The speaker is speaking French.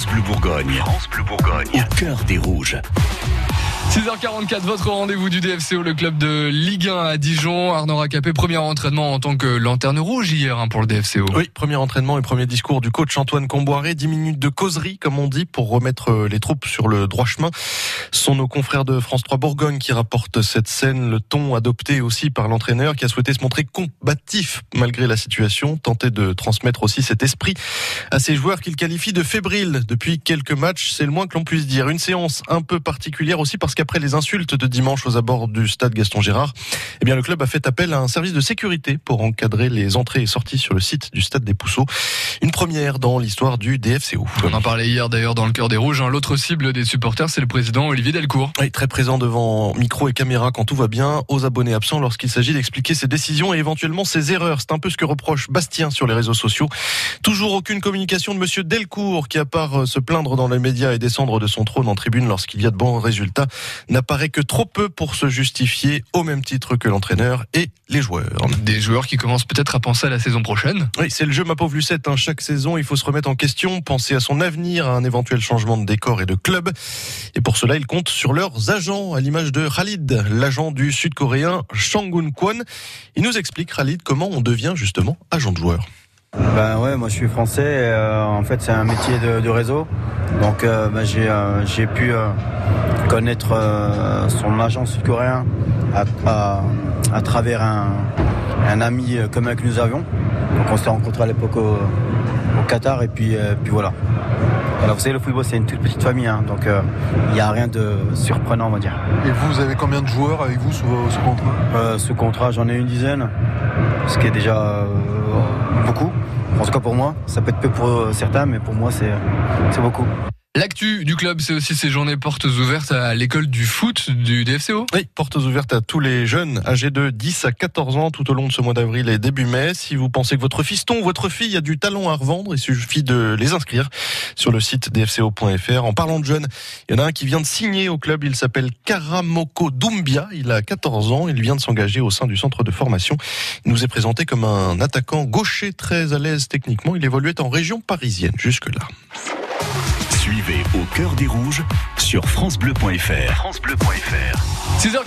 France Bleu Bourgogne. France Bleu Bourgogne. Au cœur des rouges. 6h44, votre rendez-vous du DFCO, le club de Ligue 1 à Dijon. Arnaud Racapé, premier entraînement en tant que lanterne rouge hier hein, pour le DFCO. Oui, premier entraînement et premier discours du coach Antoine Comboiré. 10 minutes de causerie, comme on dit, pour remettre euh, les troupes sur le droit chemin. Ce sont nos confrères de France 3 Bourgogne qui rapportent cette scène, le ton adopté aussi par l'entraîneur qui a souhaité se montrer combatif malgré la situation, tenter de transmettre aussi cet esprit à ses joueurs qu'il qualifie de fébriles depuis quelques matchs. C'est le moins que l'on puisse dire. Une séance un peu particulière aussi parce que après les insultes de dimanche aux abords du stade Gaston Gérard, eh bien le club a fait appel à un service de sécurité pour encadrer les entrées et sorties sur le site du stade des Pousseaux. Une première dans l'histoire du DFCO. On en parlait hier d'ailleurs dans le cœur des rouges. Hein. L'autre cible des supporters, c'est le président Olivier Delcourt. Oui, très présent devant micro et caméra quand tout va bien, aux abonnés absents lorsqu'il s'agit d'expliquer ses décisions et éventuellement ses erreurs. C'est un peu ce que reproche Bastien sur les réseaux sociaux. Toujours aucune communication de monsieur Delcourt qui, à part se plaindre dans les médias et descendre de son trône en tribune lorsqu'il y a de bons résultats, n'apparaît que trop peu pour se justifier au même titre que l'entraîneur et les joueurs. Des joueurs qui commencent peut-être à penser à la saison prochaine. Oui, c'est le jeu, ma pauvre Lucette. Hein. Chaque saison, il faut se remettre en question, penser à son avenir, à un éventuel changement de décor et de club. Et pour cela, ils comptent sur leurs agents, à l'image de Khalid, l'agent du sud-coréen Shangun Kwon. Il nous explique, Khalid, comment on devient justement agent de joueur. Ben ouais, moi je suis français. Euh, en fait, c'est un métier de, réseau. Donc euh, ben, j'ai euh, j'ai pu connaître son agent sud-coréen à, travers un, un ami commun que nous avions. Donc on s'est rencontrés à l'époque au, Qatar et puis voilà. Alors vous savez, le football c'est une toute petite famille, hein, donc il n'y a rien de surprenant, on va dire. Et vous, vous avez combien de joueurs avec vous sous, sous contrat? Euh, ce contrat, j'en ai une dizaine, ce qui est déjà euh, beaucoup. En tout cas pour moi, ça peut être peu pour euh, certains, mais pour moi c'est c'est beaucoup. L'actu du club, c'est aussi ces journées portes ouvertes à l'école du foot du DFCO. Oui, portes ouvertes à tous les jeunes âgés de 10 à 14 ans tout au long de ce mois d'avril et début mai. Si vous pensez que votre fiston ou votre fille a du talent à revendre, il suffit de les inscrire sur le site dfco.fr. En parlant de jeunes, il y en a un qui vient de signer au club. Il s'appelle Karamoko Doumbia. Il a 14 ans. Il vient de s'engager au sein du centre de formation. Il nous est présenté comme un attaquant gaucher très à l'aise techniquement. Il évoluait en région parisienne jusque-là. Suivez au cœur des rouges sur FranceBleu.fr. FranceBleu.fr. 6h